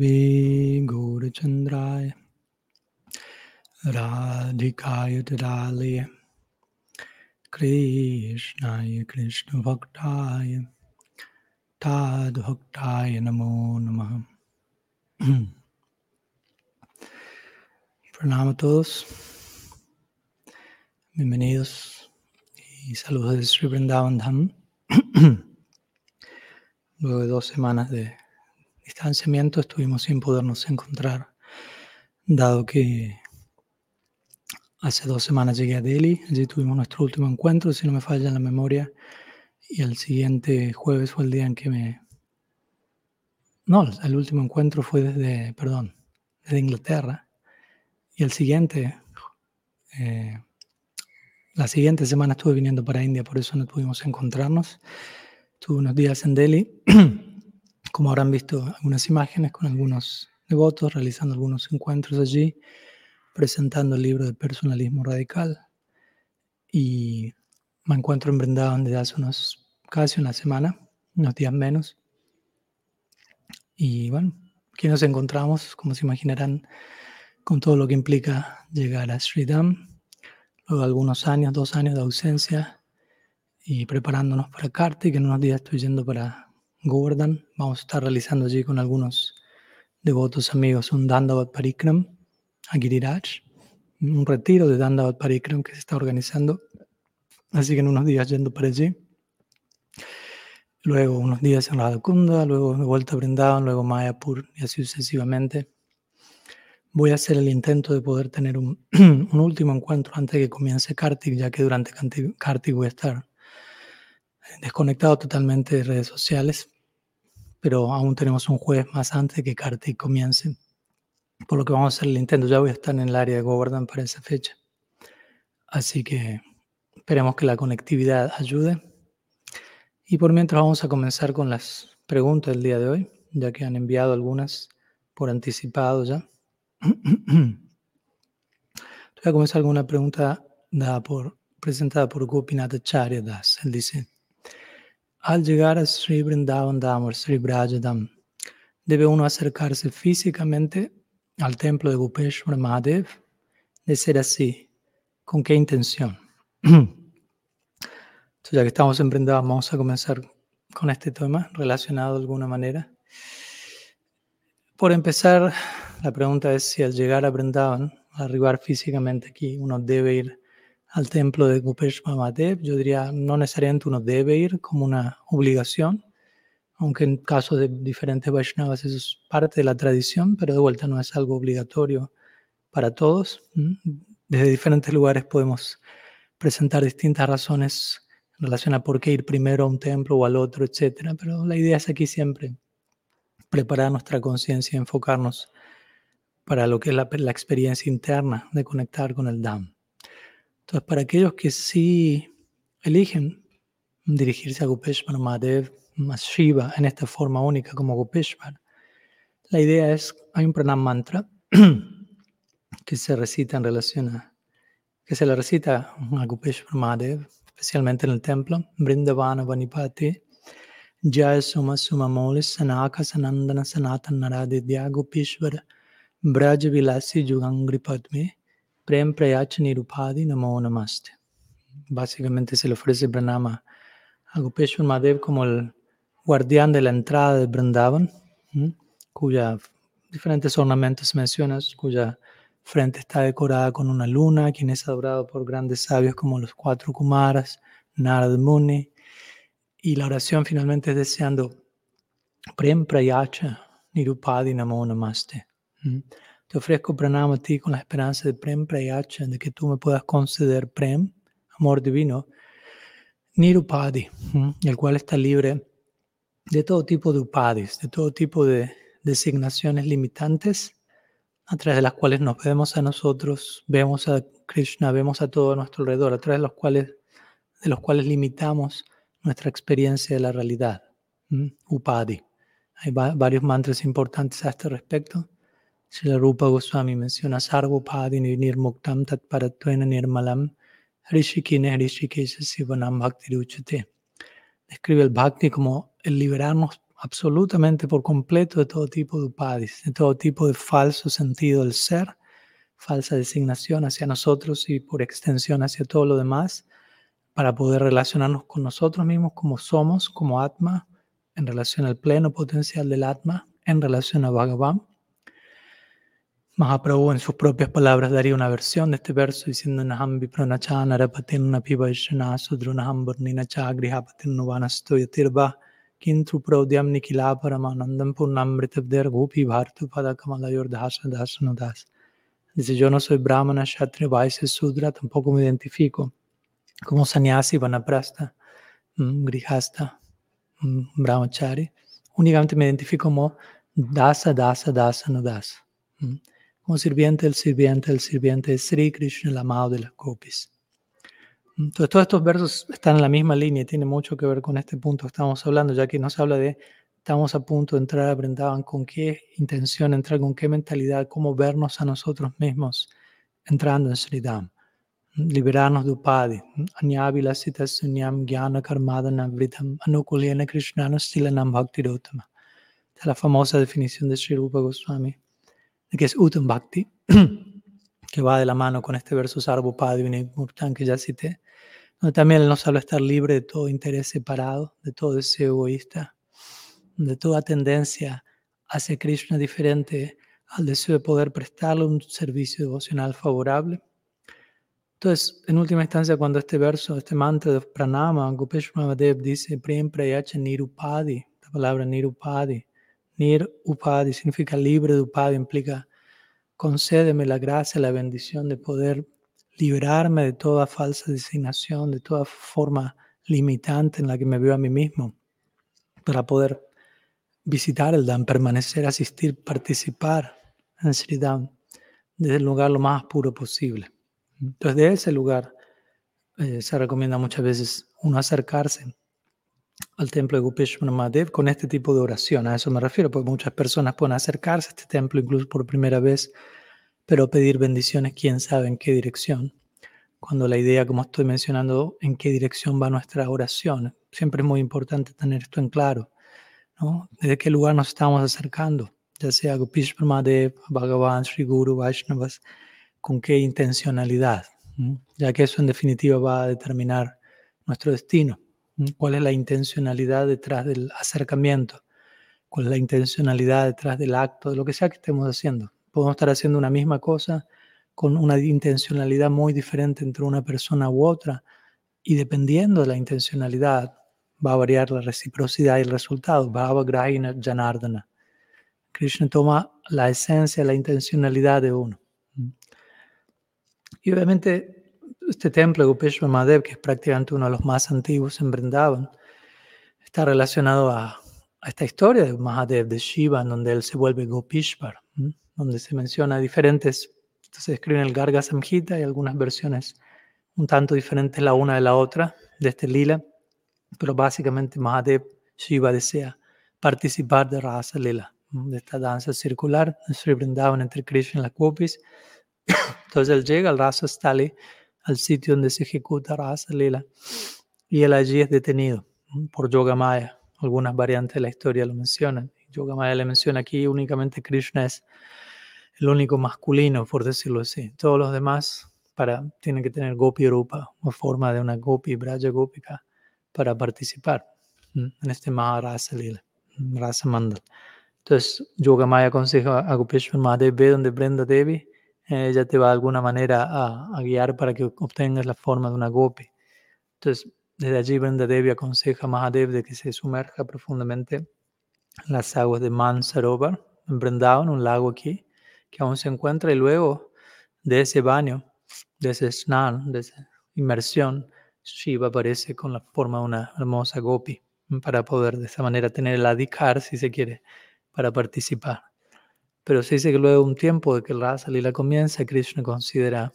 Nitave Gaurachandraya Radhikaya Tadalaya Krishnaya Krishna Bhaktaya Tad Bhaktaya Namo Namaha Pranam a todos. Bienvenidos y saludos de Sri Vrindavan Dham. Luego de dos semanas de distanciamiento estuvimos sin podernos encontrar, dado que hace dos semanas llegué a Delhi, allí tuvimos nuestro último encuentro, si no me falla la memoria, y el siguiente jueves fue el día en que me... No, el último encuentro fue desde, perdón, desde Inglaterra, y el siguiente, eh, la siguiente semana estuve viniendo para India, por eso no pudimos encontrarnos. Tuve unos días en Delhi, como habrán visto algunas imágenes con algunos devotos realizando algunos encuentros allí, presentando el libro de personalismo radical. Y me encuentro en Brindavan desde hace unos, casi una semana, unos días menos. Y bueno, aquí nos encontramos, como se imaginarán, con todo lo que implica llegar a Sridham, luego algunos años, dos años de ausencia y preparándonos para Kartik. En unos días estoy yendo para Govardhan. Vamos a estar realizando allí con algunos devotos amigos un Dandavat Parikram a Giriraj, un retiro de Dandavat Parikram que se está organizando. Así que en unos días yendo para allí. Luego unos días en Radhakunda, luego de vuelta a Brindavan, luego Mayapur y así sucesivamente. Voy a hacer el intento de poder tener un, un último encuentro antes de que comience Kartik, ya que durante Kartik voy a estar desconectado totalmente de redes sociales, pero aún tenemos un jueves más antes de que Kartik comience, por lo que vamos a hacer el intento. Ya voy a estar en el área de Govardhan para esa fecha. Así que esperemos que la conectividad ayude. Y por mientras vamos a comenzar con las preguntas del día de hoy, ya que han enviado algunas por anticipado ya. Voy a comenzar con una pregunta dada por, presentada por Gopinath Acharya Das. Él dice, al llegar a Sri Vrindavan Dham o Sri Brajadam, debe uno acercarse físicamente al templo de Gopeshwar Mahadev. De ser así, ¿con qué intención? Entonces, ya que estamos en Vrindavan, vamos a comenzar con este tema relacionado de alguna manera. Por empezar, la pregunta es si al llegar a Vrindavan, al arribar físicamente aquí, uno debe ir al templo de Gopesh Mahadev, yo diría no necesariamente uno debe ir como una obligación, aunque en caso de diferentes Vaishnavas eso es parte de la tradición, pero de vuelta no es algo obligatorio para todos. Desde diferentes lugares podemos presentar distintas razones en relación a por qué ir primero a un templo o al otro, etc. Pero la idea es aquí siempre preparar nuestra conciencia y enfocarnos para lo que es la, la experiencia interna de conectar con el Dham. Entonces, para aquellos que sí eligen dirigirse a Gopeshwar Mahadev, a Shiva, en esta forma única como Gopeshwar, la idea es, hay un pranam mantra que se recita en relación a, que se le recita a Gopeshwar Mahadev, especialmente en el templo, Brindavana Vanipati, Jaya Suma Suma Molis Sanaka Sanandana Sanatan Naradidya Gopeshwar Braja Vilasi Jugangri Padme Prem Prayach Nirupadi Namo Namaste. Básicamente se le ofrece pranama a Gopeshwar Mahadev como el guardián de la entrada de Vrindavan, cuya diferentes ornamentos mencionas, cuya frente está decorada con una luna, quien es adorado por grandes sabios como los cuatro Kumaras, Narad Muni, y la oración finalmente es deseando Prem Prayacha Nirupadi Namo Namaste. Te ofrezco pranam a ti con la esperanza de prem prayacha, de que tú me puedas conceder prem, amor divino, nirupadi, el cual está libre de todo tipo de upadis, de todo tipo de designaciones limitantes a través de las cuales nos vemos a nosotros, vemos a Krishna, vemos a todo a nuestro alrededor, a través de los cuales, de los cuales limitamos nuestra experiencia de la realidad. Upadi. Hay varios mantras importantes a este respecto. Srila Rupa Goswami menciona Sarvopadi Nirmuktam Tatparattvena Nirmalam Rishikine Rishikesha Sivanam Bhakti Ruchate. Describe el Bhakti como el liberarnos absolutamente por completo de todo tipo de upadis, de todo tipo de falso sentido del ser, falsa designación hacia nosotros y por extensión hacia todo lo demás, para poder relacionarnos con nosotros mismos como somos, como Atma, en relación al pleno potencial del Atma, en relación a Bhagavan. Mahaprabhu en sus propias palabras daría una versión de este verso diciendo Naham vipranachana rapatin napivashana sudrunaham varnina chagrihapatin nuvanasto yatirva kintru prodhyam nikila paramanandam purnamritabder gopi bhartu pada kamalayor dasa das. Dice, yo no soy brahmana, kshatriya, vaisya, sudra, tampoco me identifico como sannyasi, vanaprasta, mm, grihasta, mm, brahmachari. Únicamente me identifico como dasa, dasa, dasa, no dasa. Como sirviente del sirviente del sirviente de Sri Krishna, el amado de las gopis. Entonces, todos estos versos están en la misma línea y tienen mucho que ver con este punto que estamos hablando, ya que nos habla de estamos a punto de entrar a Brindavan, con qué intención entrar, con qué mentalidad, cómo vernos a nosotros mismos entrando en Sridham. Liberarnos de Upadi. Anyavila sita sunyam gyana karmadana vritam anukulyana krishnana stilanam bhaktirotama. Esta es la famosa definición de Sri Rupa Goswami que es Uttam Bhakti, que va de la mano con este verso Sarvopadi Murtan que ya cité, donde también él nos habla estar libre de todo interés separado, de todo deseo egoísta, de toda tendencia hacia Krishna diferente al deseo de poder prestarle un servicio devocional favorable. Entonces, en última instancia, cuando este verso, este mantra de pranama, Gopesh Mahadev dice, Prem Prayacha Nirupadi, la palabra Nirupadi, Nir significa libre de Upadi, implica concédeme la gracia, la bendición de poder liberarme de toda falsa designación, de toda forma limitante en la que me veo a mí mismo, para poder visitar el Dham, permanecer, asistir, participar en Sri Dham desde el lugar lo más puro posible. Entonces, de ese lugar eh, se recomienda muchas veces uno acercarse al templo de Gopeshwar Mahadev con este tipo de oración. A eso me refiero, porque muchas personas pueden acercarse a este templo incluso por primera vez, pero pedir bendiciones, quién sabe en qué dirección. Cuando la idea, como estoy mencionando, en qué dirección va nuestra oración. Siempre es muy importante tener esto en claro. ¿no? ¿Desde qué lugar nos estamos acercando? Ya sea Gopeshwar Mahadev, Bhagavan, Sri Guru, Vaishnavas, con qué intencionalidad. Ya que eso en definitiva va a determinar nuestro destino. ¿Cuál es la intencionalidad detrás del acercamiento? ¿Cuál es la intencionalidad detrás del acto, de lo que sea que estemos haciendo? Podemos estar haciendo una misma cosa con una intencionalidad muy diferente entre una persona u otra y dependiendo de la intencionalidad va a variar la reciprocidad y el resultado. Bhava Grahina Janardana. Krishna toma la esencia, la intencionalidad de uno. Y obviamente este templo de Gopeshwar Mahadev, que es prácticamente uno de los más antiguos en Vrindavan, está relacionado a, esta historia de Mahadev, de Shiva, en donde él se vuelve Gopishwar, donde se menciona diferentes, se escribe en el Garga Samhita y algunas versiones un tanto diferentes la una de la otra de este lila, pero básicamente Mahadev, Shiva desea participar de Rasa Lila, de esta danza circular de Sri Vrindavan entre Krishna y las Gopis. Entonces él llega al Rasa Stali al sitio donde se ejecuta Rasa Lila. Y él allí es detenido por Yogamaya. Algunas variantes de la historia lo mencionan. Yogamaya le menciona aquí únicamente Krishna es el único masculino, por decirlo así. Todos los demás para, tienen que tener Gopi Rupa o forma de una Gopi, Braja Gopika, para participar en este Maharasa Lila, Rasa Mandal. Entonces, Yogamaya aconseja a Gopeshwar Mahadev, ve donde Brenda Devi ella te va de alguna manera a, guiar para que obtengas la forma de una gopi. Entonces, desde allí Brenda Devi aconseja a Mahadev de que se sumerja profundamente en las aguas de Mansarovar, en Brindavan, un lago aquí, que aún se encuentra, y luego de ese baño, de ese snan, de esa inmersión, Shiva aparece con la forma de una hermosa gopi, para poder de esa manera tener el adhikar, si se quiere, para participar. Pero se dice que luego de un tiempo de que el Rasa Lila comienza, Krishna considera,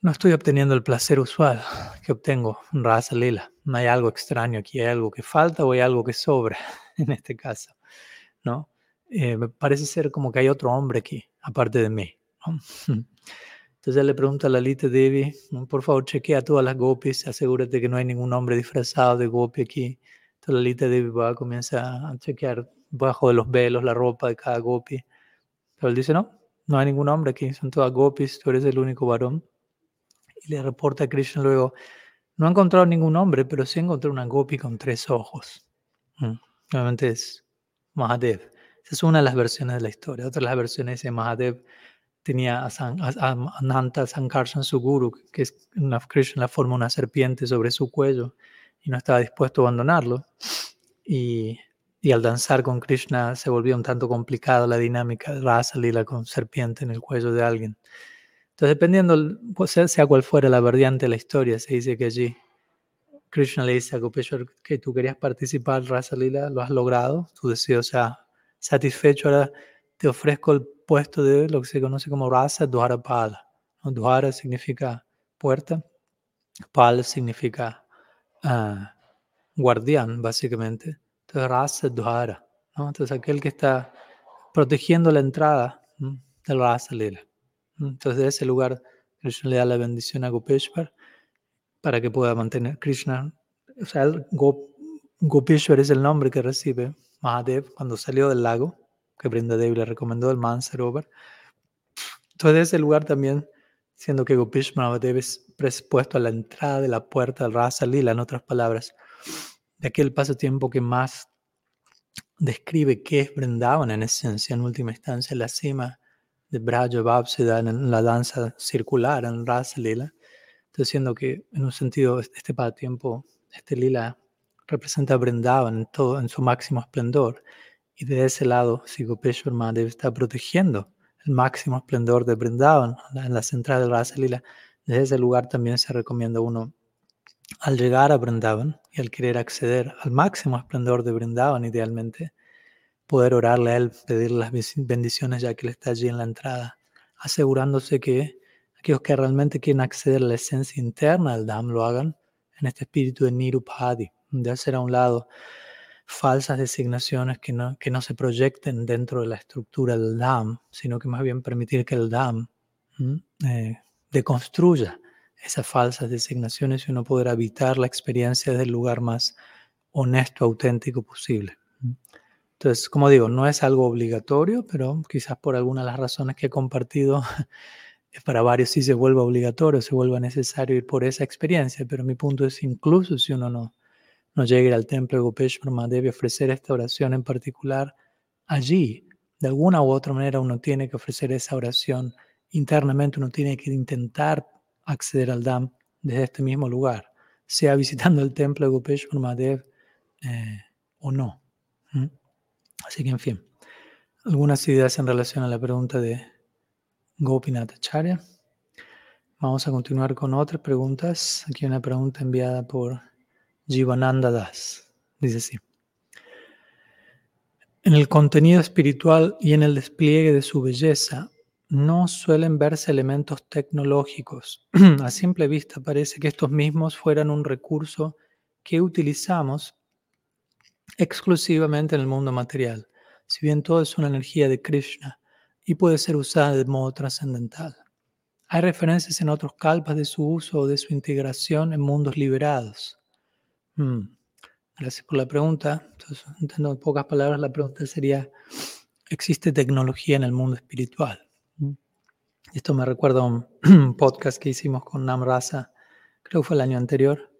no estoy obteniendo el placer usual que obtengo en Rasa Lila. No hay algo extraño aquí, hay algo que falta o hay algo que sobra en este caso. ¿no? Eh, parece ser como que hay otro hombre aquí, aparte de mí. Entonces él le pregunta a Lalita Devi, por favor chequea todas las gopis, asegúrate que no hay ningún hombre disfrazado de gopi aquí. Entonces Lalita Devi va, comienza a chequear bajo de los velos la ropa de cada gopi. Pero él dice, no, no hay ningún hombre aquí, son todas gopis, tú eres el único varón. Y le reporta a Krishna luego, no ha encontrado ningún hombre, pero sí encontró una gopi con tres ojos. Mm, obviamente es Mahadev. Esa es una de las versiones de la historia. Otra de las versiones de Mahadev tenía a, San, a, Nanta Sankarshan, su guru, que es una, Krishna la forma una serpiente sobre su cuello y no estaba dispuesto a abandonarlo. Y, y al danzar con Krishna se volvió un tanto complicada la dinámica de Rasa Lila con serpiente en el cuello de alguien. Entonces, dependiendo, pues, sea cual fuera la variante de la historia, se dice que allí Krishna le dice a Gopeshwar que tú querías participar, Rasa Lila, lo has logrado, tu deseo se satisfecho, ahora te ofrezco el puesto de lo que se conoce como Rasa. Dwara significa puerta, Pal significa uh, guardián, básicamente. Entonces, Rasa Dwara. ¿no? Entonces, aquel que está protegiendo la entrada del Rasa Lila. Entonces, de ese lugar, Krishna le da la bendición a Gopeshwar para que pueda mantener Krishna. O sea, Gopeshwar es el nombre que recibe Mahadev cuando salió del lago, que Brindadev le recomendó el Mansarovar. Entonces, de ese lugar también, siendo que Gopeshwar Mahadev es presupuesto a la entrada de la puerta del Rasa Lila, en otras palabras, de aquel pasatiempo que más describe qué es Brindavan en esencia, en última instancia, la cima de Braja se da en la danza circular, en Rasa Lila. Estoy diciendo que en un sentido este pasatiempo, este lila representa a Brindavan en, todo, en su máximo esplendor. Y de ese lado, si Gopeshwar Mahadev está protegiendo el máximo esplendor de Brindavan en la central de Rasa Lila. Desde ese lugar también se recomienda uno, al llegar a Brindavan y al querer acceder al máximo esplendor de Brindavan, idealmente, poder orarle a Él, pedirle las bendiciones ya que Él está allí en la entrada, asegurándose que aquellos que realmente quieren acceder a la esencia interna del Dham lo hagan en este espíritu de Nirupadi, de hacer a un lado falsas designaciones que no, que no se proyecten dentro de la estructura del Dham, sino que más bien permitir que el Dham eh, deconstruya esas falsas designaciones y uno poder habitar la experiencia desde el lugar más honesto, auténtico posible. Entonces, como digo, no es algo obligatorio, pero quizás por alguna de las razones que he compartido, para varios sí se vuelva obligatorio, se vuelva necesario ir por esa experiencia, pero mi punto es incluso si uno no, no llega al templo de Gopeshwar debe ofrecer esta oración en particular allí. De alguna u otra manera uno tiene que ofrecer esa oración internamente, uno tiene que intentar acceder al Dham desde este mismo lugar, sea visitando el templo de Gopeshwar Mahadev eh, o no. Así que, en fin, algunas ideas en relación a la pregunta de Gopinath Acharya. Vamos a continuar con otras preguntas. Aquí una pregunta enviada por Jivananda Das. Dice así. En el contenido espiritual y en el despliegue de su belleza, no suelen verse elementos tecnológicos. a simple vista parece que estos mismos fueran un recurso que utilizamos exclusivamente en el mundo material, si bien todo es una energía de Krishna y puede ser usada de modo trascendental. Hay referencias en otros kalpas de su uso o de su integración en mundos liberados. Hmm. Gracias por la pregunta. Entonces, en pocas palabras, la pregunta sería, ¿existe tecnología en el mundo espiritual? Esto me recuerda a un podcast que hicimos con Namrasa, creo que fue el año anterior,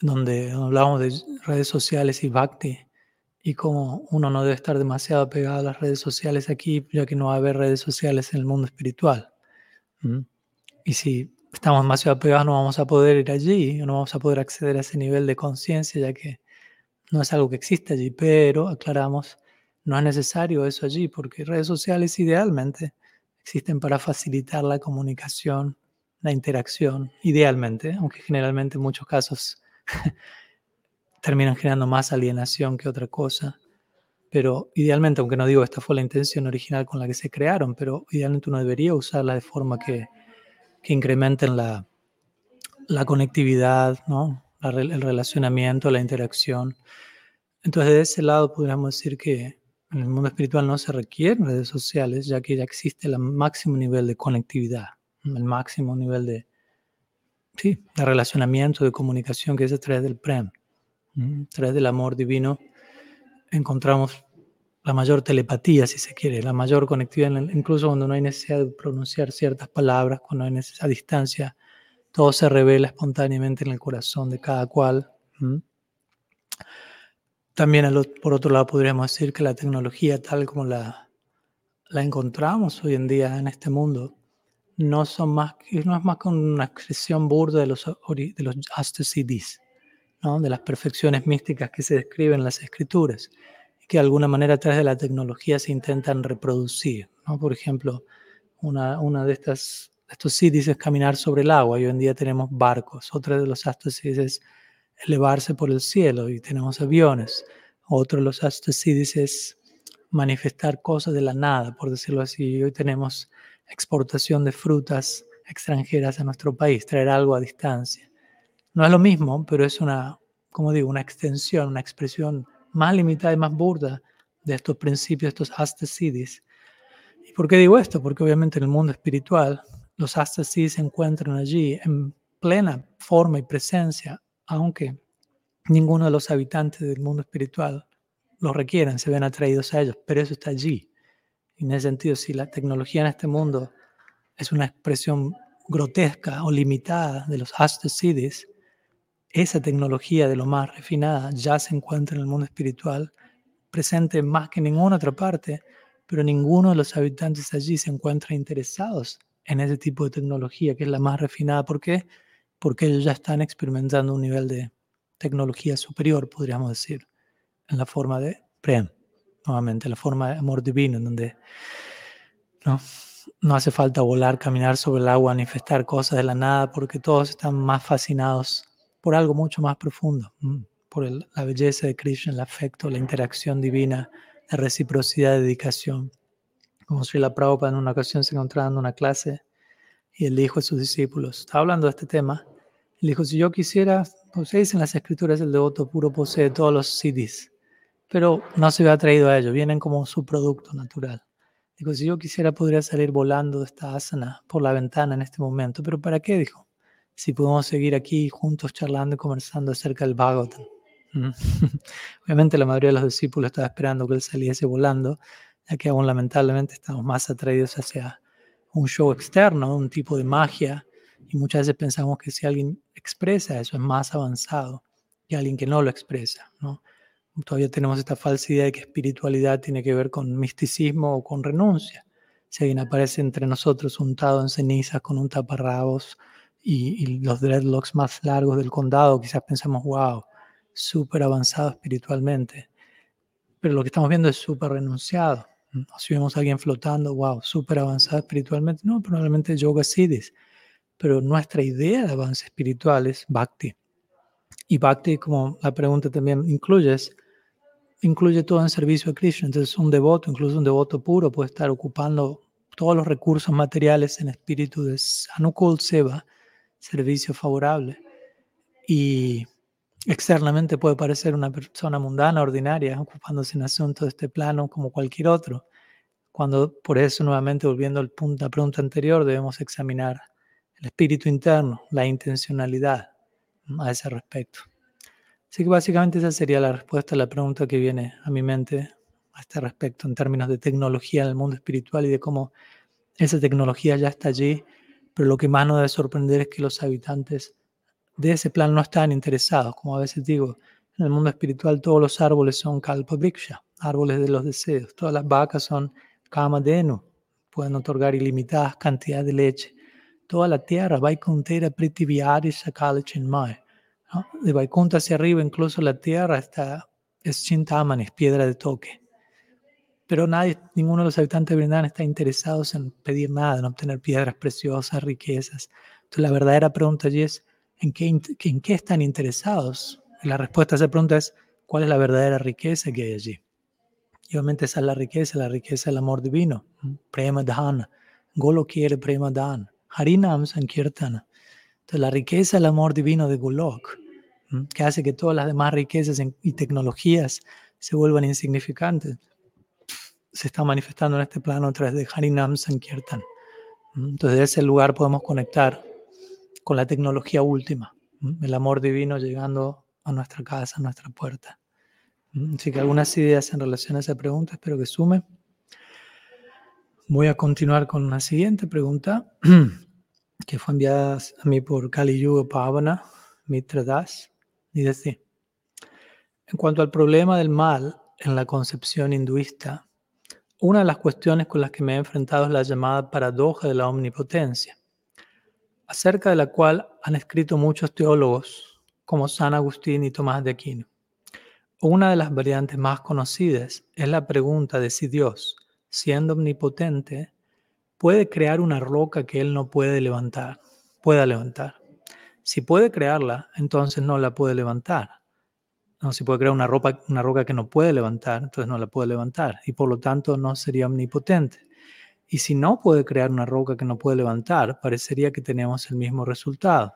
donde hablábamos de redes sociales y bhakti y cómo uno no debe estar demasiado pegado a las redes sociales aquí, ya que no va a haber redes sociales en el mundo espiritual. Y si estamos demasiado pegados no vamos a poder ir allí, no vamos a poder acceder a ese nivel de conciencia, ya que no es algo que existe allí, pero aclaramos, no es necesario eso allí, porque redes sociales idealmente existen para facilitar la comunicación, la interacción, idealmente, aunque generalmente en muchos casos terminan generando más alienación que otra cosa. Pero idealmente, aunque no digo esta fue la intención original con la que se crearon, pero idealmente uno debería usarla de forma que, que incrementen la, la conectividad, ¿no? el relacionamiento, la interacción. Entonces, de ese lado podríamos decir que en el mundo espiritual no se requieren redes sociales, ya que ya existe el máximo nivel de conectividad, el máximo nivel de, sí, de relacionamiento, de comunicación que es a través del PREM. A través del amor divino encontramos la mayor telepatía, si se quiere, la mayor conectividad, incluso cuando no hay necesidad de pronunciar ciertas palabras, cuando hay necesidad, a distancia, todo se revela espontáneamente en el corazón de cada cual. También, por otro lado, podríamos decir que la tecnología, tal como la, la encontramos hoy en día en este mundo, no, son más, no es más que una expresión burda de los, de los ¿no? de las perfecciones místicas que se describen en las escrituras que de alguna manera a través de la tecnología se intentan reproducir. ¿no? Por ejemplo, una, una de estas, estos cities es caminar sobre el agua hoy en día tenemos barcos. Otra de los cities es elevarse por el cielo y tenemos aviones. Otro los cities es manifestar cosas de la nada, por decirlo así. Hoy tenemos exportación de frutas extranjeras a nuestro país, traer algo a distancia. No es lo mismo, pero es una, como digo, una extensión, una expresión más limitada y más burda de estos principios, estos astasiddhis. ¿Y por qué digo esto? Porque obviamente en el mundo espiritual los astasiddhis se encuentran allí en plena forma y presencia, aunque ninguno de los habitantes del mundo espiritual lo requieran, se ven atraídos a ellos, pero eso está allí. Y en ese sentido, si la tecnología en este mundo es una expresión grotesca o limitada de los astasiddhis, esa tecnología de lo más refinada ya se encuentra en el mundo espiritual, presente más que en ninguna otra parte, pero ninguno de los habitantes allí se encuentra interesados en ese tipo de tecnología que es la más refinada. ¿Por qué? Ellos ya están experimentando un nivel de tecnología superior, podríamos decir, en la forma de Prem, nuevamente, la forma de amor divino, en donde no, no hace falta volar, caminar sobre el agua, manifestar cosas de la nada, porque todos están más fascinados por algo mucho más profundo, por la belleza de Krishna, el afecto, la interacción divina, la reciprocidad, de dedicación. Como la Prabhupada en una ocasión se encontraba en una clase y él dijo a sus discípulos, estaba hablando de este tema, él dijo, si yo quisiera, pues dicen las escrituras, el devoto puro posee todos los siddhis, pero no se ve atraído a ellos, vienen como su producto natural. Dijo, si yo quisiera, podría salir volando de esta asana por la ventana en este momento, pero ¿para qué? Dijo, si podemos seguir aquí juntos charlando y conversando acerca del Bhagavatam. Obviamente la mayoría de los discípulos estaba esperando que él saliese volando, ya que aún lamentablemente estamos más atraídos hacia un show externo, un tipo de magia, y muchas veces pensamos que si alguien expresa eso es más avanzado que alguien que no lo expresa. ¿no? Todavía tenemos esta falsa idea de que espiritualidad tiene que ver con misticismo o con renuncia. Si alguien aparece entre nosotros untado en cenizas con un taparrabos, y, los dreadlocks más largos del condado, quizás pensamos, wow, súper avanzado espiritualmente. Pero lo que estamos viendo es súper renunciado. O si vemos a alguien flotando, wow, súper avanzado espiritualmente. No, probablemente yoga siddhis. Pero nuestra idea de avance espiritual es bhakti. Y bhakti, como la pregunta también incluye, incluye todo en servicio a Krishna. Entonces, un devoto, incluso un devoto puro, puede estar ocupando todos los recursos materiales en espíritu de Anukul Seva servicio favorable. Y externamente puede parecer una persona mundana, ordinaria, ocupándose en asuntos de este plano como cualquier otro. Cuando por eso, nuevamente volviendo al punto, la pregunta anterior, debemos examinar el espíritu interno, la intencionalidad a ese respecto. Así que básicamente esa sería la respuesta a la pregunta que viene a mi mente a este respecto en términos de tecnología en el mundo espiritual y de cómo esa tecnología ya está allí pero lo que más nos debe sorprender es que los habitantes de ese plan no están interesados. Como a veces digo, en el mundo espiritual todos los árboles son kalpabriksha, árboles de los deseos. Todas las vacas son kamadenu, pueden otorgar ilimitadas cantidades de leche. Toda la tierra, Vaikuntera Pritivyadi Sakala Chinmay. De Vaikunta hacia arriba, incluso la tierra está, es Chintamani, piedra de toque pero nadie, ninguno de los habitantes de Brindavan está interesados en pedir nada, en obtener piedras preciosas, riquezas. Entonces la verdadera pregunta allí es, ¿en qué, en qué están interesados? Y la respuesta a esa pregunta es, ¿cuál es la verdadera riqueza que hay allí? Y obviamente esa es la riqueza, la riqueza del amor divino. Prema Dhan, Golo quiere Prema Dhan, Harinam Sankirtana. Entonces la riqueza del amor divino de Golok, que hace que todas las demás riquezas y tecnologías se vuelvan insignificantes se está manifestando en este plano a través de Harinam Sankirtan. Entonces, de ese lugar podemos conectar con la tecnología última, el amor divino llegando a nuestra casa, a nuestra puerta. Así que algunas ideas en relación a esa pregunta, espero que sume. Voy a continuar con una siguiente pregunta que fue enviada a mí por Kali Yuga Pavana, Mitra Das, y dice, en cuanto al problema del mal en la concepción hinduista, una de las cuestiones con las que me he enfrentado es la llamada paradoja de la omnipotencia, acerca de la cual han escrito muchos teólogos como San Agustín y Tomás de Aquino. Una de las variantes más conocidas es la pregunta de si Dios, siendo omnipotente, puede crear una roca que él no puede levantar, pueda levantar. Si puede crearla, entonces no la puede levantar. No, si puede crear una, ropa, una roca que no puede levantar, entonces no la puede levantar y por lo tanto no sería omnipotente. Y si no puede crear una roca que no puede levantar, parecería que tenemos el mismo resultado,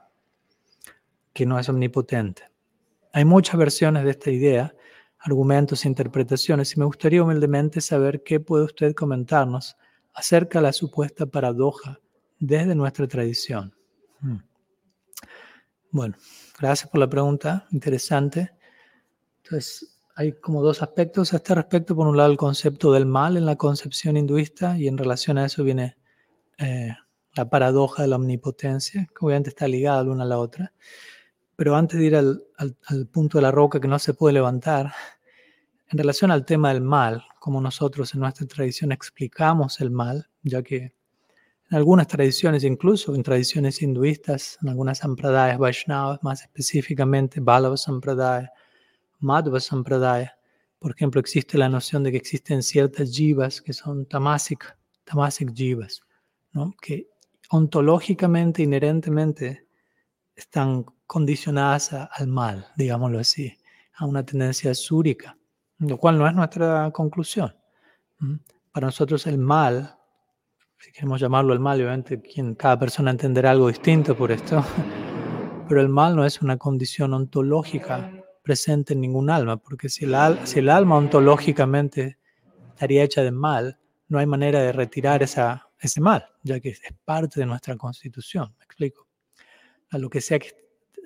que no es omnipotente. Hay muchas versiones de esta idea, argumentos e interpretaciones, y me gustaría humildemente saber qué puede usted comentarnos acerca de la supuesta paradoja desde nuestra tradición. Hmm. Bueno, gracias por la pregunta, interesante. Entonces, hay como dos aspectos a este respecto. Por un lado, el concepto del mal en la concepción hinduista, y en relación a eso viene eh, la paradoja de la omnipotencia, que obviamente está ligada la una a la otra. Pero antes de ir al, punto de la roca que no se puede levantar, en relación al tema del mal, como nosotros en nuestra tradición explicamos el mal, ya que en algunas tradiciones, incluso en tradiciones hinduistas, en algunas sampradayas Vaishnavas, más específicamente Balava Sampradaya, Madhva Sampradaya, por ejemplo, existe la noción de que existen ciertas jivas que son tamasic, tamasic jivas, que ontológicamente, inherentemente, están condicionadas al mal, digámoslo así, a una tendencia súrica, lo cual no es nuestra conclusión. Para nosotros el mal, si queremos llamarlo el mal, obviamente quien, cada persona entenderá algo distinto por esto, pero el mal no es una condición ontológica presente en ningún alma, porque si el, alma ontológicamente estaría hecha de mal, no hay manera de retirar esa, ese mal, ya que es parte de nuestra constitución. ¿Me explico? Lo que sea que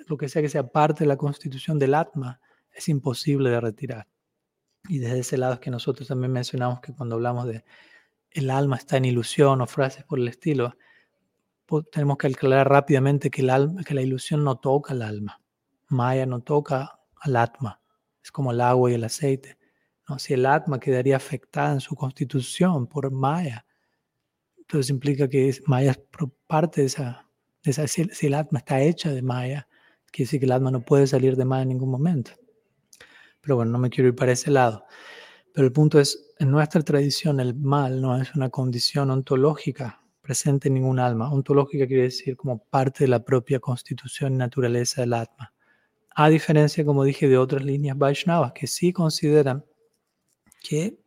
lo que sea que sea parte de la constitución del Atma, es imposible de retirar. Y desde ese lado es que nosotros también mencionamos que cuando hablamos de el alma está en ilusión o frases por el estilo, tenemos que aclarar rápidamente que, el alma, que la ilusión no toca al alma. Maya no toca al Atma. Es como el agua y el aceite. ¿no? Si el Atma quedaría afectada en su constitución por Maya, entonces implica que Maya es parte de esa, de esa si, el Atma está hecha de Maya, Quiere decir que el alma no puede salir de mal en ningún momento. Pero bueno, no me quiero ir para ese lado. Pero el punto es, en nuestra tradición el mal no es una condición ontológica presente en ningún alma. Ontológica quiere decir como parte de la propia constitución y naturaleza del alma. A diferencia, como dije, de otras líneas Vaishnavas que sí consideran que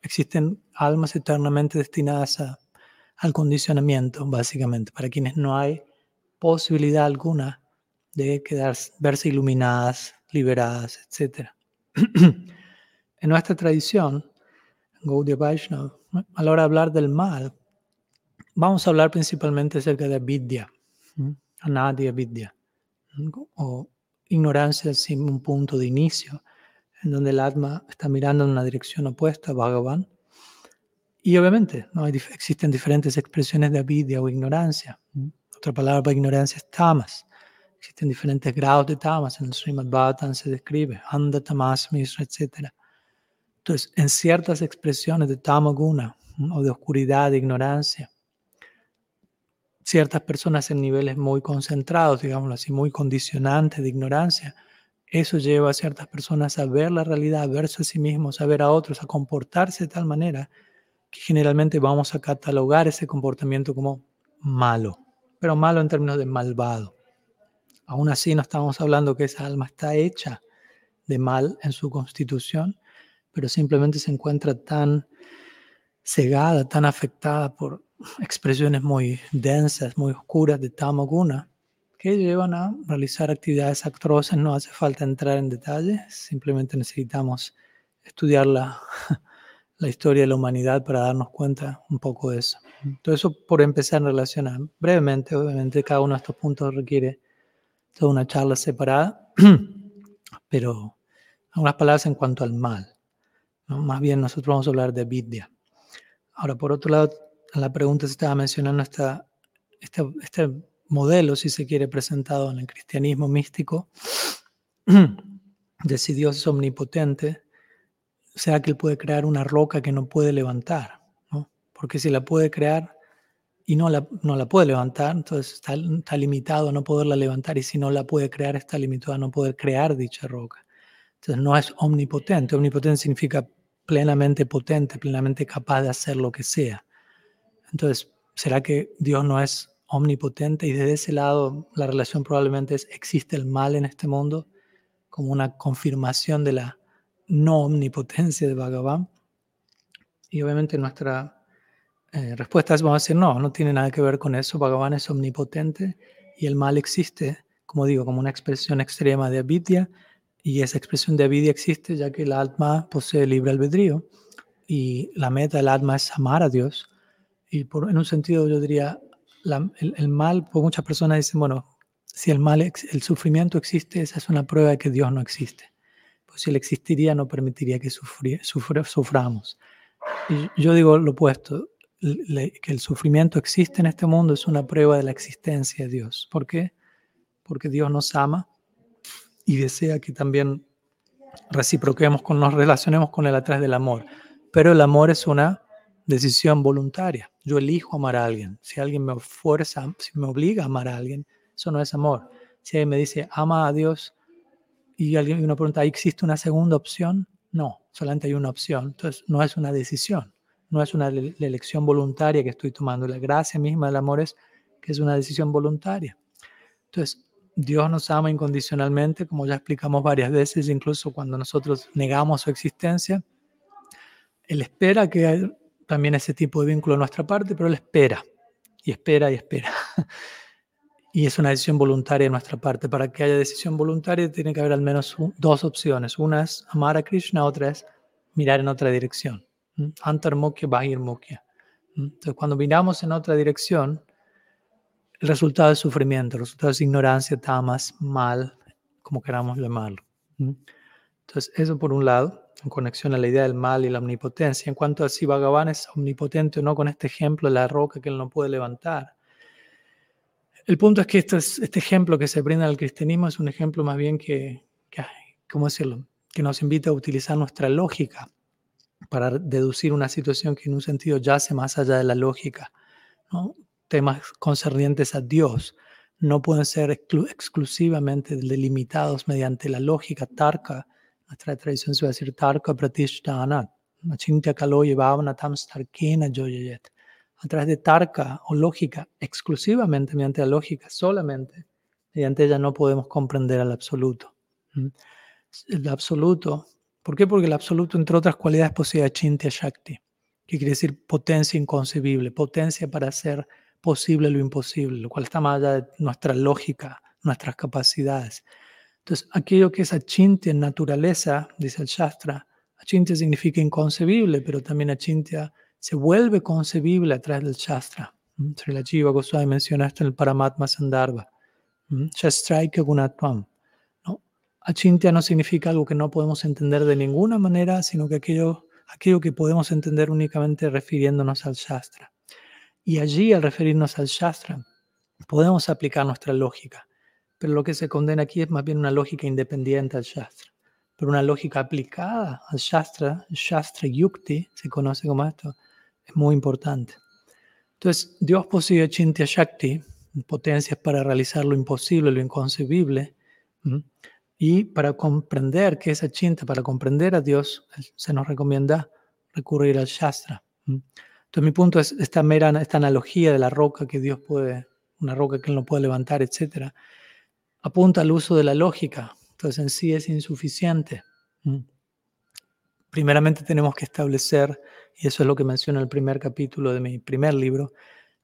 existen almas eternamente destinadas al condicionamiento, básicamente, para quienes no hay posibilidad alguna de quedar, verse iluminadas, liberadas, etc. en nuestra tradición, Gaudiya Vaishnava, a la hora de hablar del mal, vamos a hablar principalmente acerca de vidya, anadya vidya, o ignorancia sin un punto de inicio, en donde el atma está mirando en una dirección opuesta a Bhagavan. Y obviamente ¿no? existen diferentes expresiones de avidya o ignorancia. Otra palabra para ignorancia es tamas. Existen diferentes grados de tamas, en el Srimad Bhattan se describe, anda tamas misra, etc. Entonces, en ciertas expresiones de tamaguna o de oscuridad, de ignorancia, ciertas personas en niveles muy concentrados, digámoslo así, muy condicionantes de ignorancia, eso lleva a ciertas personas a ver la realidad, a verse a sí mismos, a ver a otros, a comportarse de tal manera que generalmente vamos a catalogar ese comportamiento como malo, pero malo en términos de malvado. Aún así no estamos hablando que esa alma está hecha de mal en su constitución, pero simplemente se encuentra tan cegada, tan afectada por expresiones muy densas, muy oscuras de tamoguna, que llevan a realizar actividades atroces. No hace falta entrar en detalle, simplemente necesitamos estudiar la, la historia de la humanidad para darnos cuenta un poco de eso. Todo eso por empezar a relacionar. Brevemente, obviamente, cada uno de estos puntos requiere toda una charla separada. pero algunas palabras en cuanto al mal. Más bien nosotros vamos a hablar de vidya. Ahora, por otro lado, la pregunta se estaba mencionando esta, este, este modelo, si se quiere, presentado en el cristianismo místico, de si Dios es omnipotente, sea que Él puede crear una roca que no puede levantar, ¿no? Porque si la puede crear y no la, no la puede levantar, entonces está, está, limitado a no poderla levantar, y si no la puede crear, está limitado a no poder crear dicha roca. Entonces no es omnipotente. Omnipotente significa plenamente potente, plenamente capaz de hacer lo que sea. Entonces, ¿será que Dios no es omnipotente? Y desde ese lado, la relación probablemente es, ¿existe el mal en este mundo? Como una confirmación de la no omnipotencia de Bhagavan. Y obviamente nuestra eh, respuesta es, vamos a decir, no, no tiene nada que ver con eso. Bhagavan es omnipotente y el mal existe, como digo, como una expresión extrema de avidya y esa expresión de avidya existe ya que el alma posee libre albedrío y la meta del alma es amar a Dios. Y por, en un sentido yo diría, el, mal, pues muchas personas dicen, bueno, si el mal, el sufrimiento existe, esa es una prueba de que Dios no existe. Pues si él existiría, no permitiría que suframos. Y yo digo lo opuesto, que el sufrimiento existe en este mundo es una prueba de la existencia de Dios. ¿Por qué? Porque Dios nos ama y desea que también reciproquemos, con, nos relacionemos con Él a través del amor. Pero el amor es una decisión voluntaria. Yo elijo amar a alguien. Si alguien me fuerza, si me obliga a amar a alguien, eso no es amor. Si alguien me dice, ama a Dios, y alguien uno pregunta, ¿existe una segunda opción? No, solamente hay una opción. Entonces, no es una decisión, no es una elección voluntaria que estoy tomando. La gracia misma del amor es que es una decisión voluntaria. Entonces, Dios nos ama incondicionalmente, como ya explicamos varias veces, incluso cuando nosotros negamos su existencia. Él espera que haya también ese tipo de vínculo en nuestra parte, pero Él espera, y espera, y espera. Y es una decisión voluntaria de nuestra parte. Para que haya decisión voluntaria tiene que haber al menos dos opciones. Una es amar a Krishna, otra es mirar en otra dirección. Antarmukya, Bahirmukya. Entonces, cuando miramos en otra dirección, el resultado es sufrimiento, el resultado es ignorancia, tamas, mal, como queramos llamarlo. Entonces, eso por un lado, en conexión a la idea del mal y la omnipotencia. En cuanto a si Bhagavan es omnipotente o no, con este ejemplo de la roca que él no puede levantar. El punto es que este, este ejemplo que se brinda al cristianismo es un ejemplo más bien que, que, ¿cómo decirlo? que nos invita a utilizar nuestra lógica para deducir una situación que en un sentido yace más allá de la lógica. temas concernientes a Dios no pueden ser exclusivamente delimitados mediante la lógica tarka. Nuestra tradición a decir tarka. A través de tarka o lógica, exclusivamente mediante la lógica, solamente mediante ella no podemos comprender al absoluto. El absoluto, ¿por qué? Porque el absoluto, entre otras cualidades, posee achintya shakti, que quiere decir potencia inconcebible, potencia para hacer posible lo imposible, lo cual está más allá de nuestra lógica, nuestras capacidades. Entonces, aquello que es achintya en naturaleza, dice el Shastra, achintya significa inconcebible, pero también achintya se vuelve concebible a través del Shastra. ¿Mm? Sri Jiva Goswami menciona esto en el Paramatma Sandarbha. ¿Mm? Shastraika Gunatvam. Achintya no significa algo que no podemos entender de ninguna manera, sino que aquello, aquello que podemos entender únicamente refiriéndonos al Shastra. Y allí, al referirnos al Shastra, podemos aplicar nuestra lógica. Pero lo que se condena aquí es más bien una lógica independiente al Shastra. Pero una lógica aplicada al Shastra, Shastra Yukti, se conoce como esto, es muy importante. Entonces, Dios posee Chintya Shakti, potencias para realizar lo imposible, lo inconcebible. Y para comprender qué es Chinta, para comprender a Dios, se nos recomienda recurrir al Shastra. Entonces mi punto es esta mera, esta analogía de la roca que Dios puede, una roca que Él no puede levantar, etc., apunta al uso de la lógica. Entonces en sí es insuficiente. Primeramente tenemos que establecer, y eso es lo que menciona el primer capítulo de mi primer libro,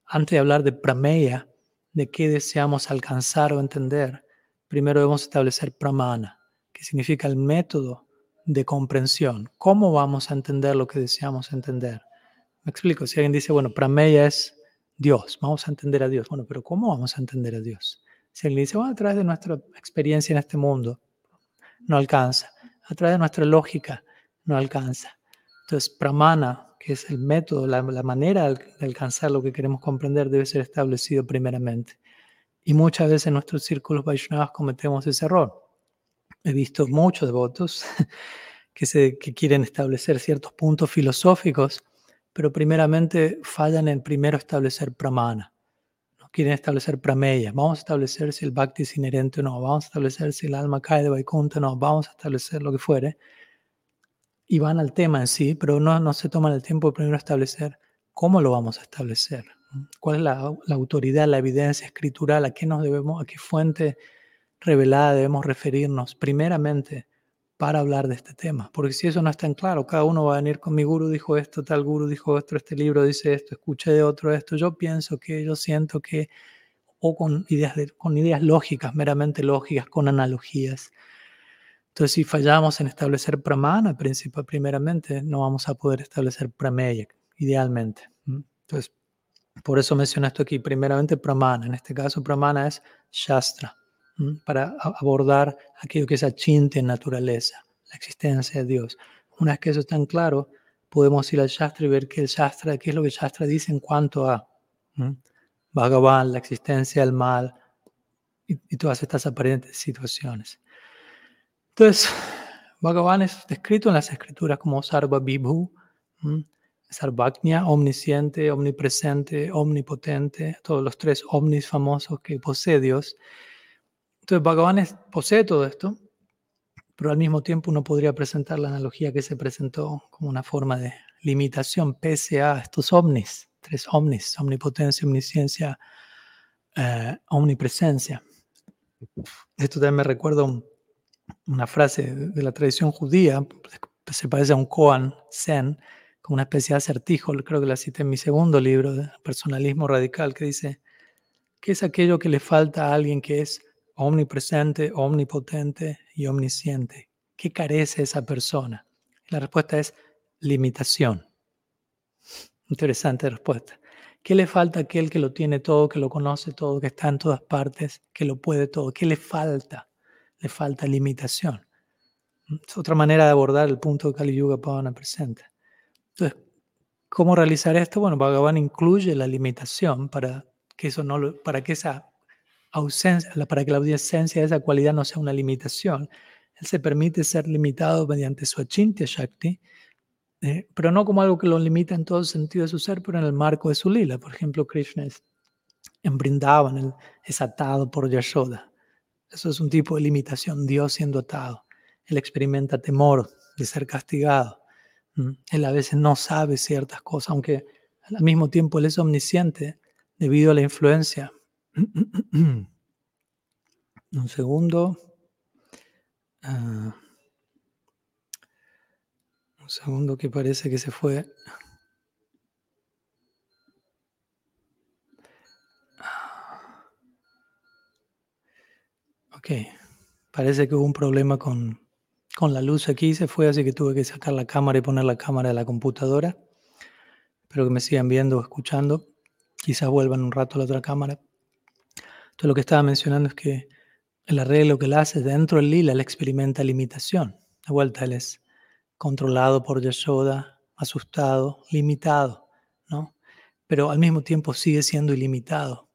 antes de hablar de prameya, de qué deseamos alcanzar o entender, primero debemos establecer pramana, que significa el método de comprensión. ¿Cómo vamos a entender lo que deseamos entender? Me explico, si alguien dice, bueno, Prameya es Dios, vamos a entender a Dios. Bueno, pero ¿cómo vamos a entender a Dios? Si alguien dice, bueno, a través de nuestra experiencia en este mundo, no alcanza. A través de nuestra lógica no alcanza. Entonces, pramana, que es el método, la, manera de alcanzar lo que queremos comprender, debe ser establecido primeramente. Y muchas veces en nuestros círculos Vaishnavas cometemos ese error. He visto muchos devotos que, quieren establecer ciertos puntos filosóficos, pero primeramente fallan en primero establecer pramana quieren establecer prameya. Vamos a establecer si el bhakti es inherente o no. Vamos a establecer si el alma cae de Vaikuntha o no. Vamos a establecer lo que fuere. Y van al tema en sí, pero no, no se toman el tiempo de primero establecer cómo lo vamos a establecer. ¿Cuál es la, autoridad, la evidencia escritural? ¿A qué nos debemos, a qué fuente revelada debemos referirnos? Primeramente, para hablar de este tema. Porque si eso no está en claro, cada uno va a venir con mi guru dijo esto, tal guru dijo esto, este libro dice esto, escuché de otro esto, yo pienso que, yo siento que, o con ideas, con ideas lógicas, meramente lógicas, con analogías. Entonces, si fallamos en establecer pramana, principal, primeramente, no vamos a poder establecer prameya, idealmente. Entonces, por eso menciono esto aquí. Primeramente, pramana. En este caso, pramana es shastra para abordar aquello que es achinte en naturaleza, la existencia de Dios. Una vez que eso está claro, podemos ir al Shastra y ver qué, el Shastra, qué es lo que el Shastra dice en cuanto a Bhagavan, la existencia del mal y, todas estas aparentes situaciones. Entonces, Bhagavan es descrito en las escrituras como Sarva Vibhu, Sarvajna, omnisciente, omnipresente, omnipotente, todos los tres omnis famosos que posee Dios. Entonces, Bhagavan posee todo esto, pero al mismo tiempo uno podría presentar la analogía que se presentó como una forma de limitación pese a estos omnis, tres omnis, omnipotencia, omnisciencia, eh, omnipresencia. Esto también me recuerda una frase de la tradición judía, se parece a un koan zen, una especie de acertijo, creo que la cité en mi segundo libro, de Personalismo Radical, que dice, ¿qué es aquello que le falta a alguien que es omnipresente, omnipotente y omnisciente. ¿Qué carece esa persona? La respuesta es limitación. Interesante respuesta. ¿Qué le falta a aquel que lo tiene todo, que lo conoce todo, que está en todas partes, que lo puede todo? ¿Qué le falta? Le falta limitación. Es otra manera de abordar el punto que Kali Yuga Pavana presenta. Entonces, ¿cómo realizar esto? Bueno, Bhagavan incluye la limitación para que, eso no para que esa ausencia, para que la ausencia de esa cualidad no sea una limitación. Él se permite ser limitado mediante su achintya shakti, eh, pero no como algo que lo limita en todo sentido de su ser, pero en el marco de su lila. Por ejemplo, Krishna es en Brindavan, es atado por Yashoda. Eso es un tipo de limitación, Dios siendo atado. Él experimenta temor de ser castigado. Él a veces no sabe ciertas cosas, aunque al mismo tiempo él es omnisciente debido a la influencia Un segundo. Ah, un segundo que parece que se fue. Ok, parece que hubo un problema con, con la luz aquí, se fue, así que tuve que sacar la cámara y poner la cámara de la computadora. Espero que me sigan viendo o escuchando. Quizás vuelvan un rato a la otra cámara. Entonces lo que estaba mencionando es que el arreglo que él hace dentro del lila, él experimenta limitación. De vuelta, él es controlado por Yashoda, asustado, limitado, ¿no? Pero al mismo tiempo sigue siendo ilimitado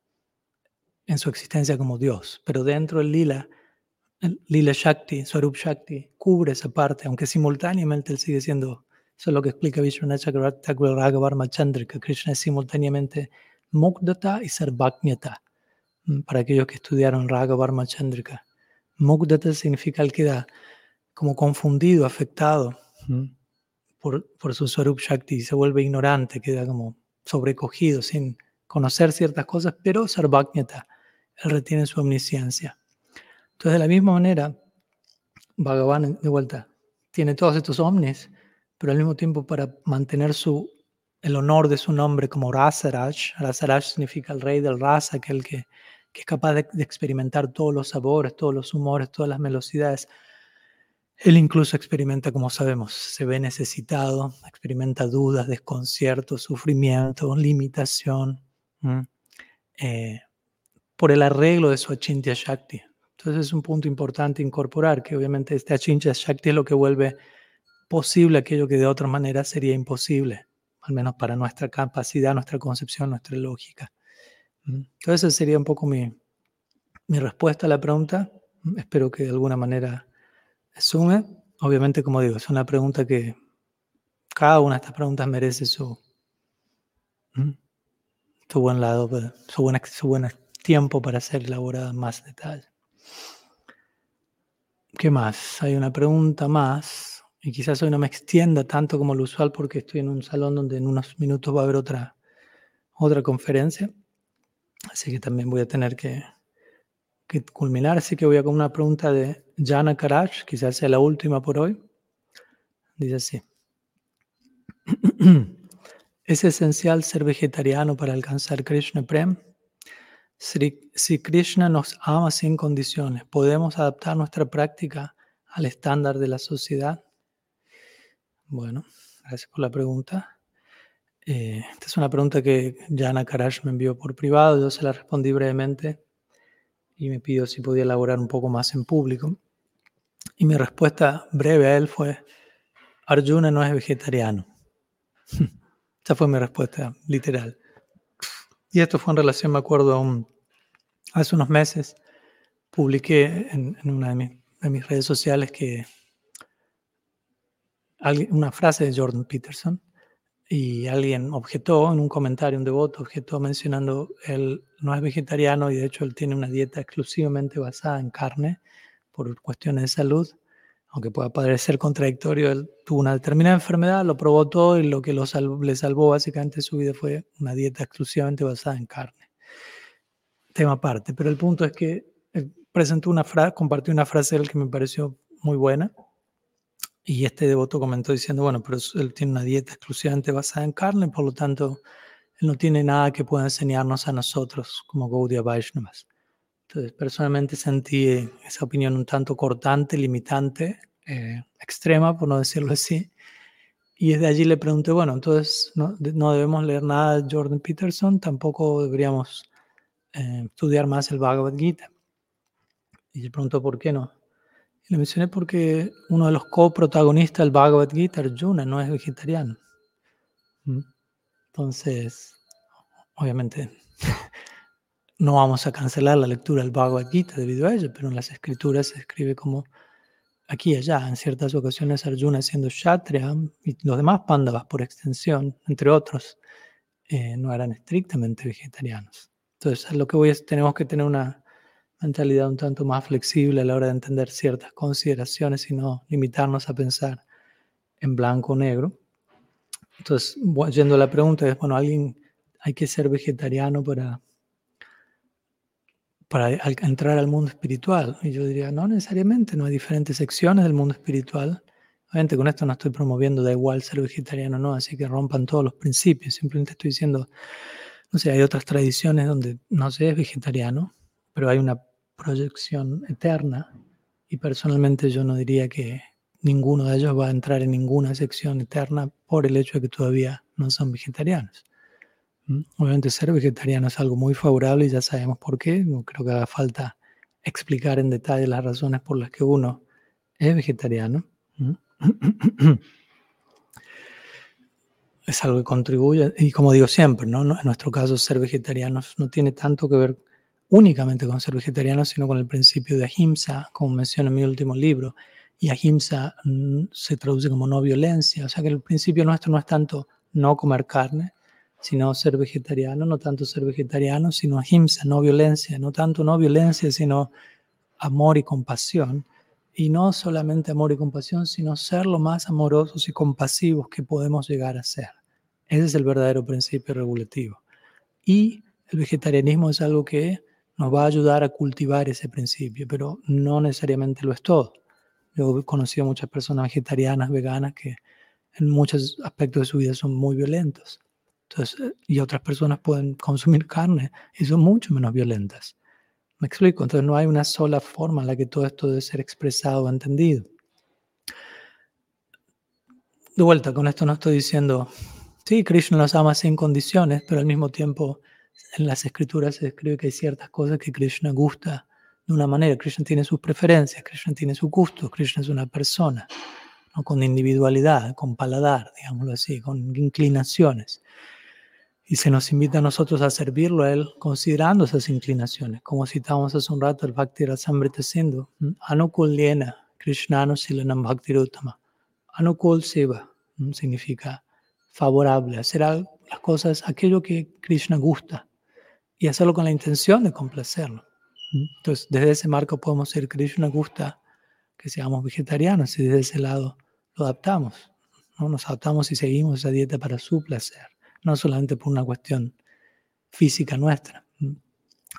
en su existencia como Dios. Pero dentro del lila, lila Shakti, Swarup Shakti, cubre esa parte, aunque simultáneamente él sigue siendo, eso es lo que explica Vishwanath Chakravarti Raghavarma Chandrika, Krishna es simultáneamente Mukdata y Sarvajñata Mm, para aquellos que estudiaron Raga Varma Chandrika. Mukdata significa el que da como confundido, afectado por, por su Swarup Shakti, se vuelve ignorante, queda como sobrecogido sin conocer ciertas cosas, pero Sarvajñata, él retiene su omnisciencia. Entonces, de la misma manera, Bhagavan, de vuelta, tiene todos estos omnis, pero al mismo tiempo para mantener su, el honor de su nombre como Rasaraj, Rasaraj significa el rey del Rasa, aquel que que es capaz de, experimentar todos los sabores, todos los humores, todas las velocidades. Él incluso experimenta, como sabemos, se ve necesitado, experimenta dudas, desconcierto, sufrimiento, limitación, eh, por el arreglo de su Achintya. Entonces es un punto importante incorporar, que obviamente este Achincha Shakti es lo que vuelve posible aquello que de otra manera sería imposible, al menos para nuestra capacidad, nuestra concepción, nuestra lógica. Entonces esa sería un poco mi, mi respuesta a la pregunta. Espero que de alguna manera sume. Obviamente, como digo, es una pregunta que cada una de estas preguntas merece su, su buen lado, su buen, su buen tiempo para ser elaborada en más detalle. ¿Qué más? Hay una pregunta más, y quizás hoy no me extienda tanto como lo usual porque estoy en un salón donde en unos minutos va a haber otra, otra conferencia, así que también voy a tener que, que culminar, así que voy a con una pregunta de Jana Karaj, quizás sea la última por hoy. Dice así. ¿Es esencial ser vegetariano para alcanzar Krishna Prem? Si Krishna nos ama sin condiciones, ¿podemos adaptar nuestra práctica al estándar de la sociedad? Bueno, gracias por la pregunta. Eh, esta es una pregunta que Jana Karaj me envió por privado, yo se la respondí brevemente y me pidió si podía elaborar un poco más en público. Y mi respuesta breve a él fue, Arjuna no es vegetariano. Esa fue mi respuesta literal. Y esto fue en relación, me acuerdo, a un, hace unos meses publiqué en, una de mis, redes sociales que una frase de Jordan Peterson y alguien objetó en un comentario, un devoto objetó mencionando él no es vegetariano y de hecho él tiene una dieta exclusivamente basada en carne por cuestiones de salud aunque pueda parecer contradictorio, él tuvo una determinada enfermedad, lo probó todo y lo que lo le salvó básicamente su vida fue una dieta exclusivamente basada en carne. Tema aparte, pero el punto es que presentó una frase, compartió una frase él que me pareció muy buena y este devoto comentó diciendo, bueno, pero él tiene una dieta exclusivamente basada en carne, por lo tanto, él no tiene nada que pueda enseñarnos a nosotros como Gaudiya Vaishnavas. Entonces, personalmente sentí esa opinión un tanto cortante, limitante, eh, extrema, por no decirlo así. Y desde allí le pregunté, bueno, entonces no, no debemos leer nada de Jordan Peterson, tampoco deberíamos eh, estudiar más el Bhagavad Gita. Y le preguntó, ¿por qué no? Y le mencioné porque uno de los coprotagonistas del Bhagavad Gita, Arjuna, no es vegetariano. ¿Mm? Entonces, obviamente no vamos a cancelar la lectura del Bhagavad Gita debido a ello, pero en las escrituras se escribe como aquí y allá. En ciertas ocasiones Arjuna siendo Kshatriya y los demás Pandavas por extensión, entre otros, eh, no eran estrictamente vegetarianos. Entonces, lo que tenemos que tener una mentalidad un tanto más flexible a la hora de entender ciertas consideraciones y no limitarnos a pensar en blanco o negro. Entonces, yendo a la pregunta, es, bueno, ¿alguien hay que ser vegetariano para para entrar al mundo espiritual. Y yo diría, no necesariamente, no hay diferentes secciones del mundo espiritual. Obviamente con esto no estoy promoviendo, da igual ser vegetariano o no, así que rompan todos los principios. Simplemente estoy diciendo, no sé, hay otras tradiciones donde no se es vegetariano, pero hay una proyección eterna y personalmente yo no diría que ninguno de ellos va a entrar en ninguna sección eterna por el hecho de que todavía no son vegetarianos. Obviamente ser vegetariano es algo muy favorable y ya sabemos por qué. No creo que haga falta explicar en detalle las razones por las que uno es vegetariano. Es algo que contribuye, y como digo siempre, ¿no? en nuestro caso ser vegetarianos no tiene tanto que ver únicamente con ser vegetarianos, sino con el principio de ahimsa, como menciono en mi último libro. Y ahimsa mm, se traduce como no violencia, o sea que el principio nuestro no es tanto no comer carne, sino ser vegetariano, no tanto ser vegetariano, sino ahimsa, no violencia, no tanto no violencia, sino amor y compasión. Y no solamente amor y compasión, sino ser lo más amorosos y compasivos que podemos llegar a ser. Ese es el verdadero principio regulativo. Y el vegetarianismo es algo que nos va a ayudar a cultivar ese principio, pero no necesariamente lo es todo. Yo he conocido muchas personas vegetarianas, veganas, que en muchos aspectos de su vida son muy violentos. Entonces, y otras personas pueden consumir carne y son mucho menos violentas. ¿Me explico? Entonces no hay una sola forma en la que todo esto debe ser expresado o entendido. De vuelta, con esto no estoy diciendo, sí, Krishna los ama sin condiciones, pero al mismo tiempo en las escrituras se describe que hay ciertas cosas que Krishna gusta de una manera. Krishna tiene sus preferencias, Krishna tiene su gusto, Krishna es una persona, ¿no? con individualidad, con paladar, digámoslo así, con inclinaciones. Y se nos invita a nosotros a servirlo a Él considerando esas inclinaciones. Como citábamos hace un rato el Bhakti Rasamrita Sindhu, Anukul Liena, Krishnano Silanam Bhaktirutama. Anukul Seva significa favorable, hacer las cosas, aquello que Krishna gusta y hacerlo con la intención de complacerlo. Entonces, desde ese marco podemos ser Krishna gusta que seamos vegetarianos y desde ese lado lo adaptamos. ¿no? Nos adaptamos y seguimos esa dieta para su placer no solamente por una cuestión física nuestra.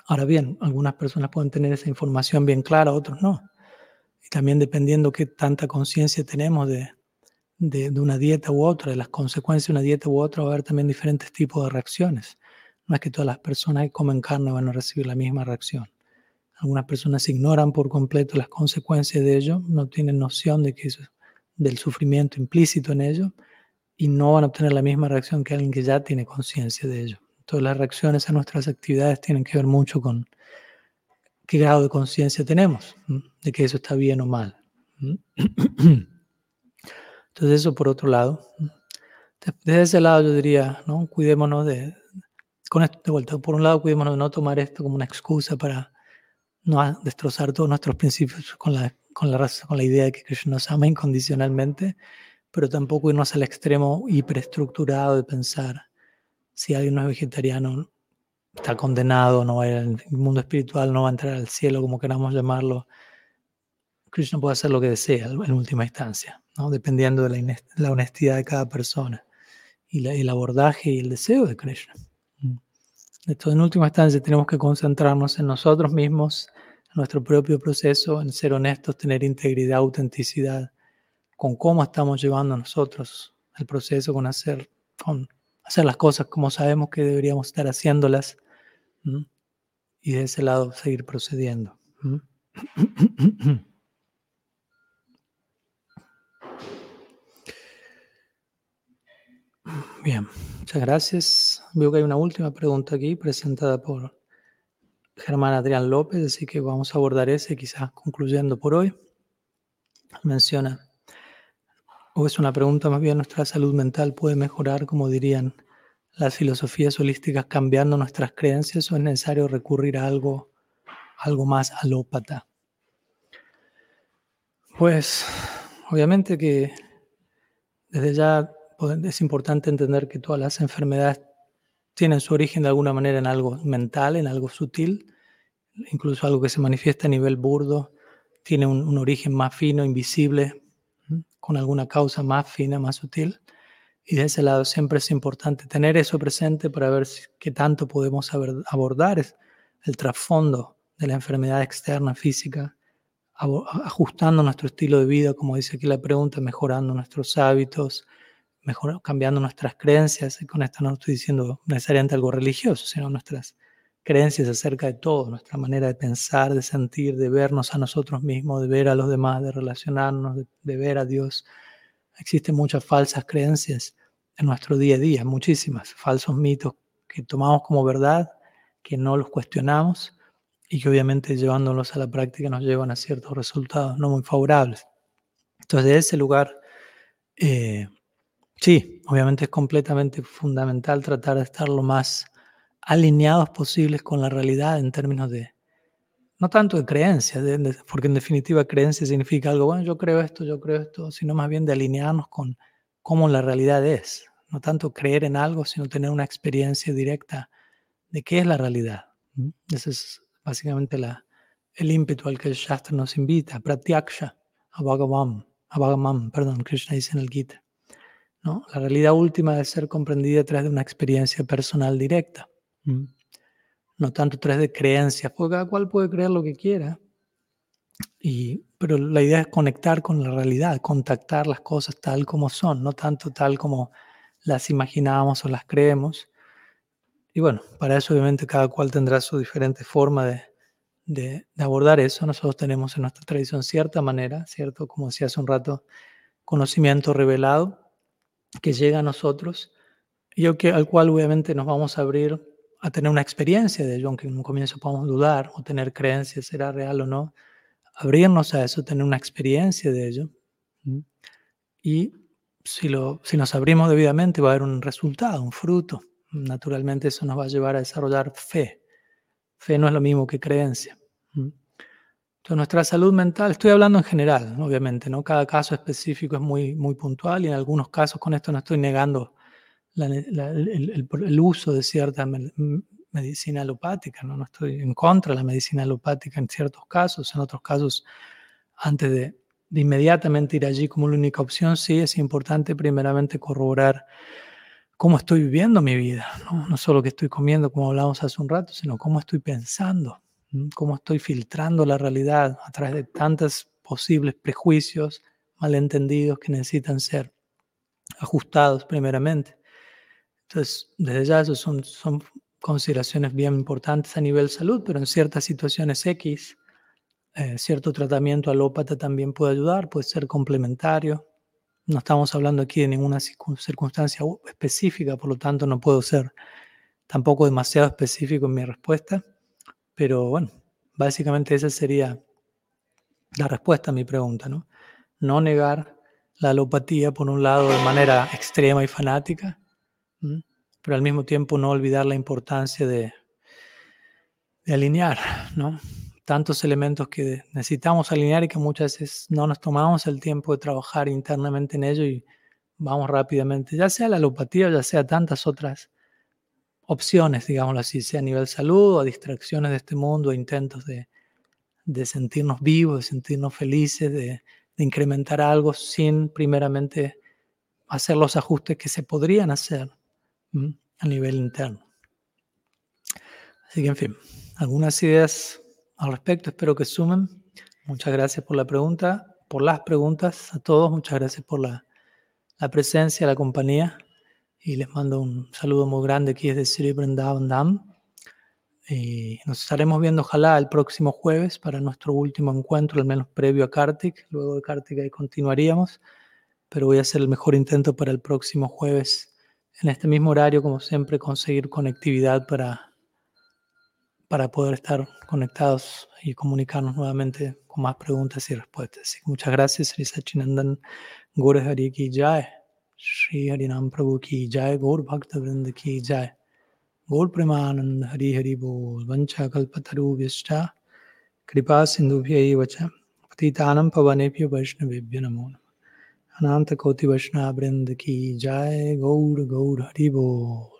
Ahora bien, algunas personas pueden tener esa información bien clara, otros no. Y también dependiendo qué tanta conciencia tenemos de, de, una dieta u otra, de las consecuencias de una dieta u otra, va a haber también diferentes tipos de reacciones. No es que todas las personas que comen carne van a recibir la misma reacción. Algunas personas ignoran por completo las consecuencias de ello, no tienen noción de que del sufrimiento implícito en ello, y no van a obtener la misma reacción que alguien que ya tiene conciencia de ello. Todas las reacciones a nuestras actividades tienen que ver mucho con qué grado de conciencia tenemos, de que eso está bien o mal. Entonces eso por otro lado. Desde ese lado yo diría, ¿no? cuidémonos de, con esto de vuelta, por un lado cuidémonos de no tomar esto como una excusa para no destrozar todos nuestros principios con la, con la, con la idea de que Krishna nos ama incondicionalmente pero tampoco irnos al extremo hiperestructurado de pensar si alguien no es vegetariano, está condenado, no va a ir al mundo espiritual, no va a entrar al cielo, como queramos llamarlo. Krishna puede hacer lo que desea en última instancia, ¿no? dependiendo de la, honestidad de cada persona y el abordaje y el deseo de Krishna. Mm. Esto en última instancia tenemos que concentrarnos en nosotros mismos, en nuestro propio proceso, en ser honestos, tener integridad, autenticidad con cómo estamos llevando nosotros el proceso, con hacer, con hacer las cosas como sabemos que deberíamos estar haciéndolas y de ese lado seguir procediendo. Bien, muchas gracias. Veo que hay una última pregunta aquí presentada por Germán Adrián López, así que vamos a abordar ese quizás concluyendo por hoy. Menciona o es una pregunta más bien, ¿nuestra salud mental puede mejorar, como dirían las filosofías holísticas, cambiando nuestras creencias o es necesario recurrir a algo, algo más alópata? Pues obviamente que desde ya es importante entender que todas las enfermedades tienen su origen de alguna manera en algo mental, en algo sutil, incluso algo que se manifiesta a nivel burdo, tiene un, un origen más fino, invisible, con alguna causa más fina, más sutil. Y de ese lado siempre es importante tener eso presente para ver qué tanto podemos abordar el trasfondo de la enfermedad externa física, ajustando nuestro estilo de vida, como dice aquí la pregunta, mejorando nuestros hábitos, mejor, cambiando nuestras creencias. Y con esto no estoy diciendo necesariamente algo religioso, sino nuestras creencias acerca de todo, nuestra manera de pensar, de sentir, de vernos a nosotros mismos, de ver a los demás, de relacionarnos, de, ver a Dios. Existen muchas falsas creencias en nuestro día a día, muchísimas, falsos mitos que tomamos como verdad, que no los cuestionamos y que obviamente llevándolos a la práctica nos llevan a ciertos resultados no muy favorables. Entonces, de ese lugar, eh, sí, obviamente es completamente fundamental tratar de estar lo más alineados posibles con la realidad en términos de, no tanto de creencia, porque en definitiva creencia significa algo, bueno, yo creo esto, yo creo esto, sino más bien de alinearnos con cómo la realidad es. No tanto creer en algo, sino tener una experiencia directa de qué es la realidad. Ese es básicamente la, el ímpetu al que el Shastra nos invita, pratyaksha, abhagamam, perdón, Krishna dice en el Gita. ¿no? La realidad última debe ser comprendida a través de una experiencia personal directa. No tanto tres de creencias, porque cada cual puede creer lo que quiera. Y, pero la idea es conectar con la realidad, contactar las cosas tal como son, no tanto tal como las imaginamos o las creemos. Y bueno, para eso obviamente cada cual tendrá su diferente forma de, abordar eso. Nosotros tenemos en nuestra tradición cierta manera, ¿cierto? Como decía hace un rato, conocimiento revelado que llega a nosotros y al cual obviamente nos vamos a abrir a tener una experiencia de ello, aunque en un comienzo podamos dudar o tener creencias, será real o no, abrirnos a eso, tener una experiencia de ello. Y si, lo, si nos abrimos debidamente va a haber un resultado, un fruto. Naturalmente eso nos va a llevar a desarrollar fe. Fe no es lo mismo que creencia. Entonces nuestra salud mental, estoy hablando en general, obviamente, ¿no? Cada caso específico es muy, muy puntual y en algunos casos con esto no estoy negando el, uso de cierta medicina alopática, ¿no? no estoy en contra de la medicina alopática en ciertos casos, en otros casos, antes de, inmediatamente ir allí como la única opción, sí es importante primeramente corroborar cómo estoy viviendo mi vida, ¿no? no solo que estoy comiendo, como hablábamos hace un rato, sino cómo estoy pensando, cómo estoy filtrando la realidad a través de tantos posibles prejuicios malentendidos que necesitan ser ajustados primeramente. Entonces, desde ya eso son, son consideraciones bien importantes a nivel salud, pero en ciertas situaciones X, eh, cierto tratamiento alópata también puede ayudar, puede ser complementario. No estamos hablando aquí de ninguna circunstancia específica, por lo tanto no puedo ser tampoco demasiado específico en mi respuesta, pero bueno, básicamente esa sería la respuesta a mi pregunta, ¿no? No negar la alopatía por un lado de manera extrema y fanática, pero al mismo tiempo no olvidar la importancia de, alinear. Tantos elementos que necesitamos alinear y que muchas veces no nos tomamos el tiempo de trabajar internamente en ello y vamos rápidamente, ya sea la alopatía, ya sea tantas otras opciones, digámoslo así, sea a nivel salud o distracciones de este mundo, intentos de, sentirnos vivos, de sentirnos felices, de incrementar algo sin primeramente hacer los ajustes que se podrían hacer a nivel interno. Así que, en fin, algunas ideas al respecto, espero que sumen. Muchas gracias por la pregunta, por las preguntas a todos, muchas gracias por la, la presencia, la compañía y les mando un saludo muy grande aquí desde Sri Dam. Y nos estaremos viendo, ojalá, el próximo jueves para nuestro último encuentro, al menos previo a Kartik. Luego de Kartik ahí continuaríamos, pero voy a hacer el mejor intento para el próximo jueves en este mismo horario, como siempre, conseguir conectividad para, para poder estar conectados y comunicarnos nuevamente con más preguntas y respuestas. muchas gracias, Sri Sachinandan Gaur Hari Ki Jai, Sri Harinam Prabhu Ki Jai, Gaur Bhakta Vrind Ki Jai, Gaur Premanand Hari Hari Bol, Vancha Kalpataru Vyashta, Kripa Sindhu Vacha, Patitanam Pavanepya Vaishnavibhya Namo अनंत कोटि वैष्णव वृंद की जय गौर गौर हरि बोल।